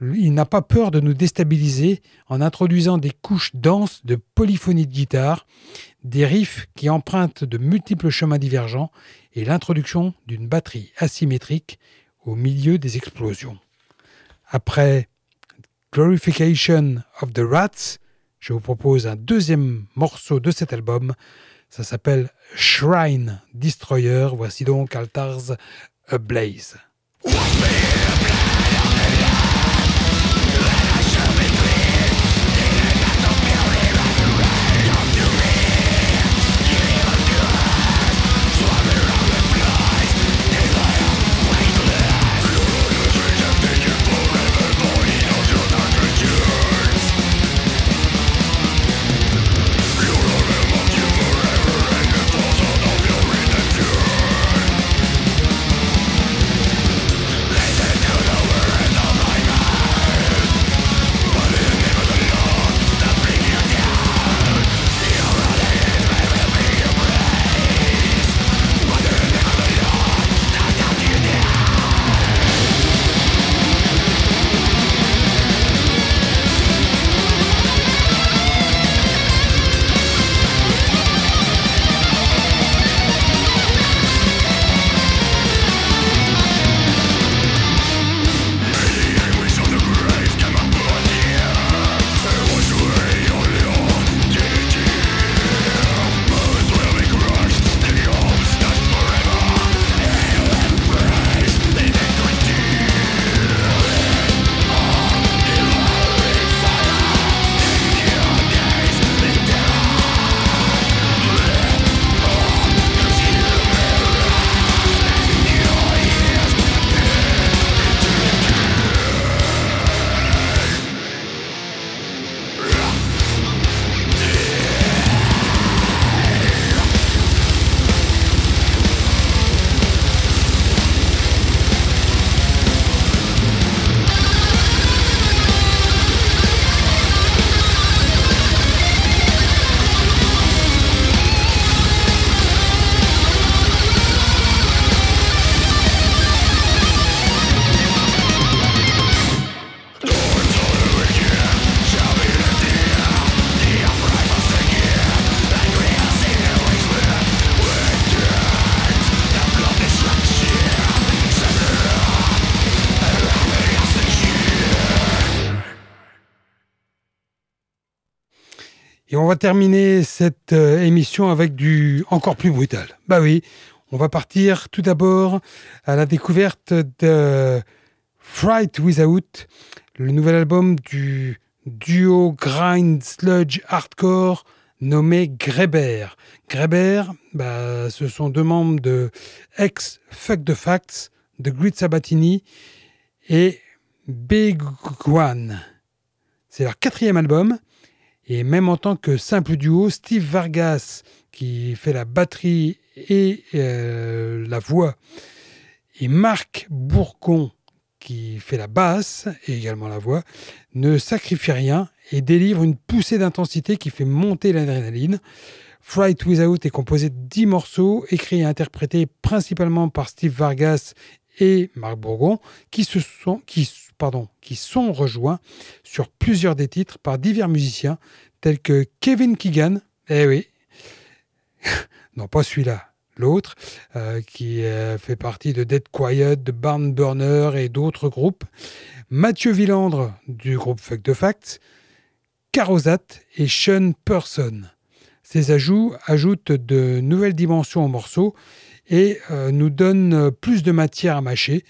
il n'a pas peur de nous déstabiliser en introduisant des couches denses de polyphonie de guitare, des riffs qui empruntent de multiples chemins divergents et l'introduction d'une batterie asymétrique au milieu des explosions. Après Glorification of the Rats. Je vous propose un deuxième morceau de cet album. Ça s'appelle Shrine Destroyer. Voici donc Altars Ablaze. Terminer cette euh, émission avec du encore plus brutal. Bah oui, on va partir tout d'abord à la découverte de Fright Without, le nouvel album du duo grind sludge hardcore nommé Greber. Greber, bah, ce sont deux membres de ex Fuck the Facts, de Grid Sabatini et Big One. C'est leur quatrième album. Et même en tant que simple duo, Steve Vargas, qui fait la batterie et euh, la voix, et Marc Bourgon, qui fait la basse et également la voix, ne sacrifie rien et délivre une poussée d'intensité qui fait monter l'adrénaline. Fright Without est composé de 10 morceaux, écrits et interprétés principalement par Steve Vargas et Marc Bourgon, qui, se sont, qui, pardon, qui sont rejoints sur plusieurs des titres par divers musiciens tels que Kevin Keegan, eh oui, non pas celui-là, l'autre, euh, qui euh, fait partie de Dead Quiet, de Barn Burner et d'autres groupes, Mathieu Villandre du groupe Fuck the Facts, Carosat et Sean Person. Ces ajouts ajoutent de nouvelles dimensions au morceau et euh, nous donnent plus de matière à mâcher.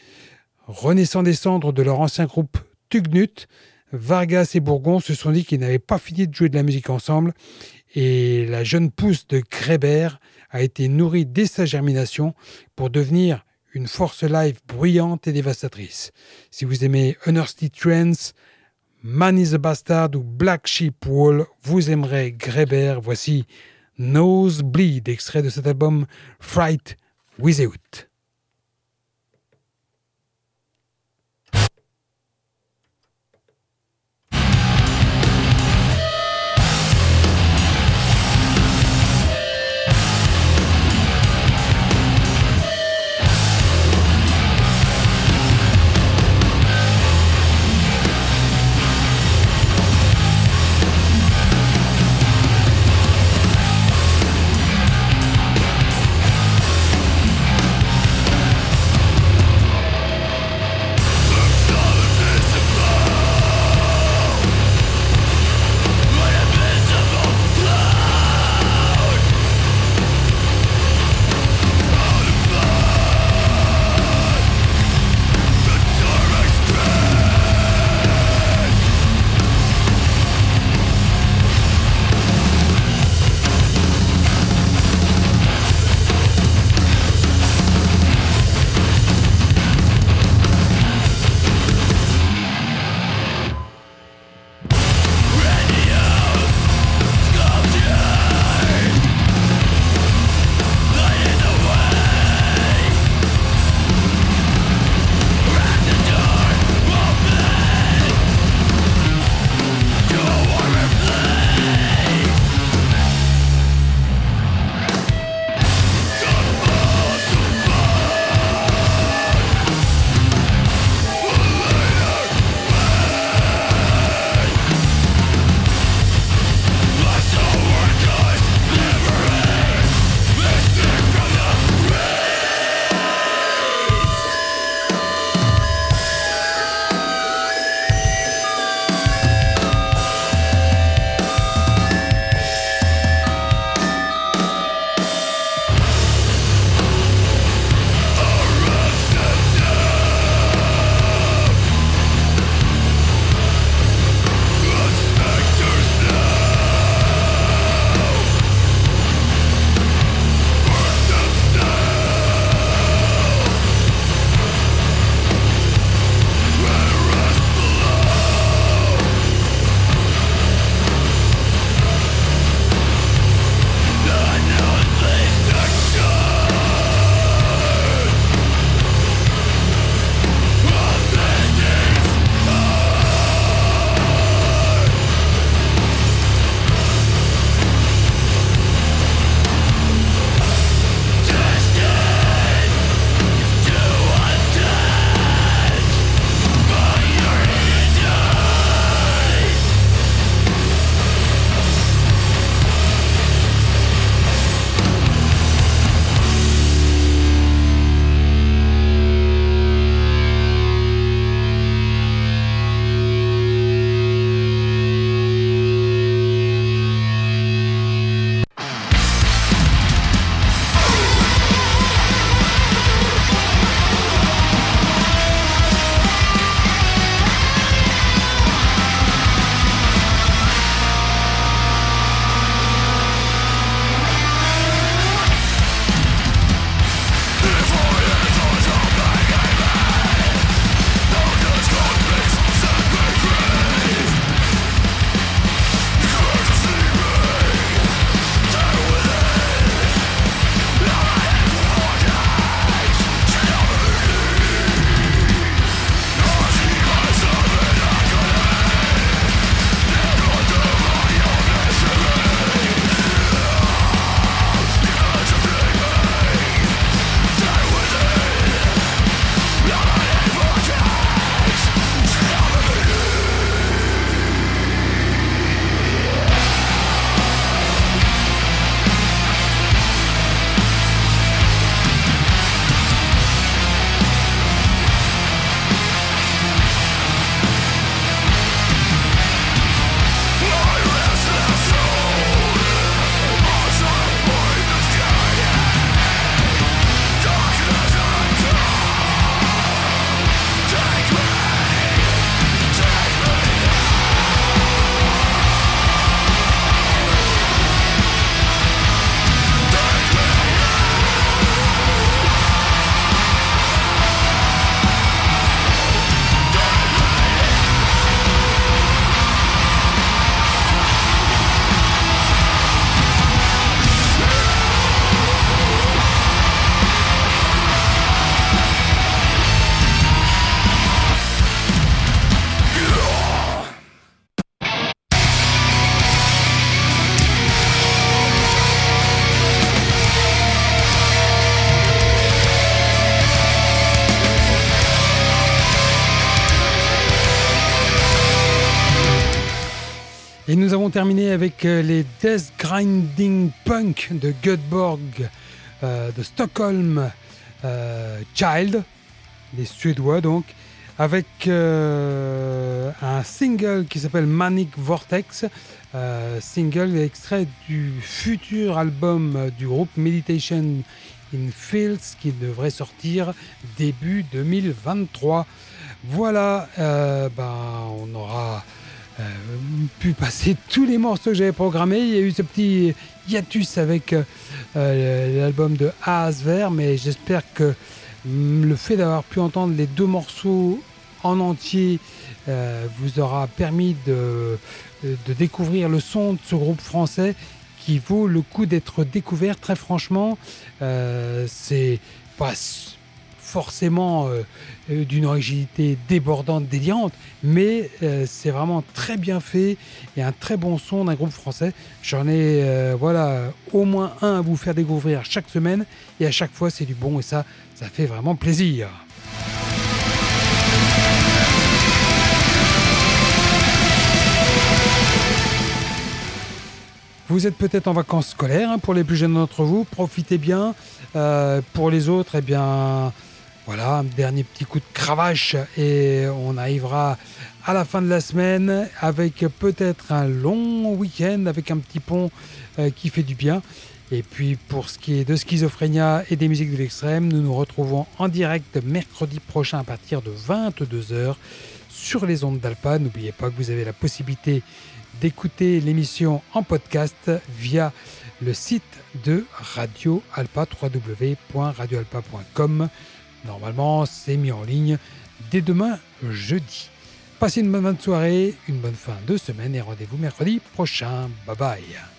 Renaissant des cendres de leur ancien groupe Tugnut, Vargas et Bourgon se sont dit qu'ils n'avaient pas fini de jouer de la musique ensemble et la jeune pousse de Greber a été nourrie dès sa germination pour devenir une force live bruyante et dévastatrice. Si vous aimez Unearthly Trends, Man is a Bastard ou Black Sheep Wall, vous aimerez Greber. Voici Nosebleed, extrait de cet album Fright Without. Terminé avec euh, les Death Grinding Punk de Göteborg, euh, de Stockholm euh, Child, les Suédois donc, avec un single qui s'appelle Manic Vortex, single extrait du futur album du groupe Meditation in Fields qui devrait sortir début 2023. Voilà, ben, on aura pu passer tous les morceaux que j'avais programmés. Il y a eu ce petit hiatus avec euh, l'album de A à Vert, mais j'espère que mm, le fait d'avoir pu entendre les deux morceaux en entier euh, vous aura permis de, découvrir le son de ce groupe français qui vaut le coup d'être découvert. Très franchement, c'est pas forcément euh, euh, d'une originalité débordante, délirante, mais euh, c'est vraiment très bien fait et un très bon son d'un groupe français. J'en ai voilà au moins un à vous faire découvrir chaque semaine et à chaque fois c'est du bon et ça, ça fait vraiment plaisir. Vous êtes peut-être en vacances scolaires hein, pour les plus jeunes d'entre vous, profitez bien. pour les autres, eh bien, voilà, un dernier petit coup de cravache et on arrivera à la fin de la semaine avec peut-être un long week-end avec un petit pont euh, qui fait du bien. Et puis pour ce qui est de Schizophrénia et des musiques de l'extrême, nous nous retrouvons en direct mercredi prochain à partir de 22h sur les ondes d'Alpa. N'oubliez pas que vous avez la possibilité d'écouter l'émission en podcast via le site de Radio Alpa, www.radioalpa.com. Normalement, c'est mis en ligne dès demain jeudi. Passez une bonne soirée, une bonne fin de semaine et rendez-vous mercredi prochain. Bye bye.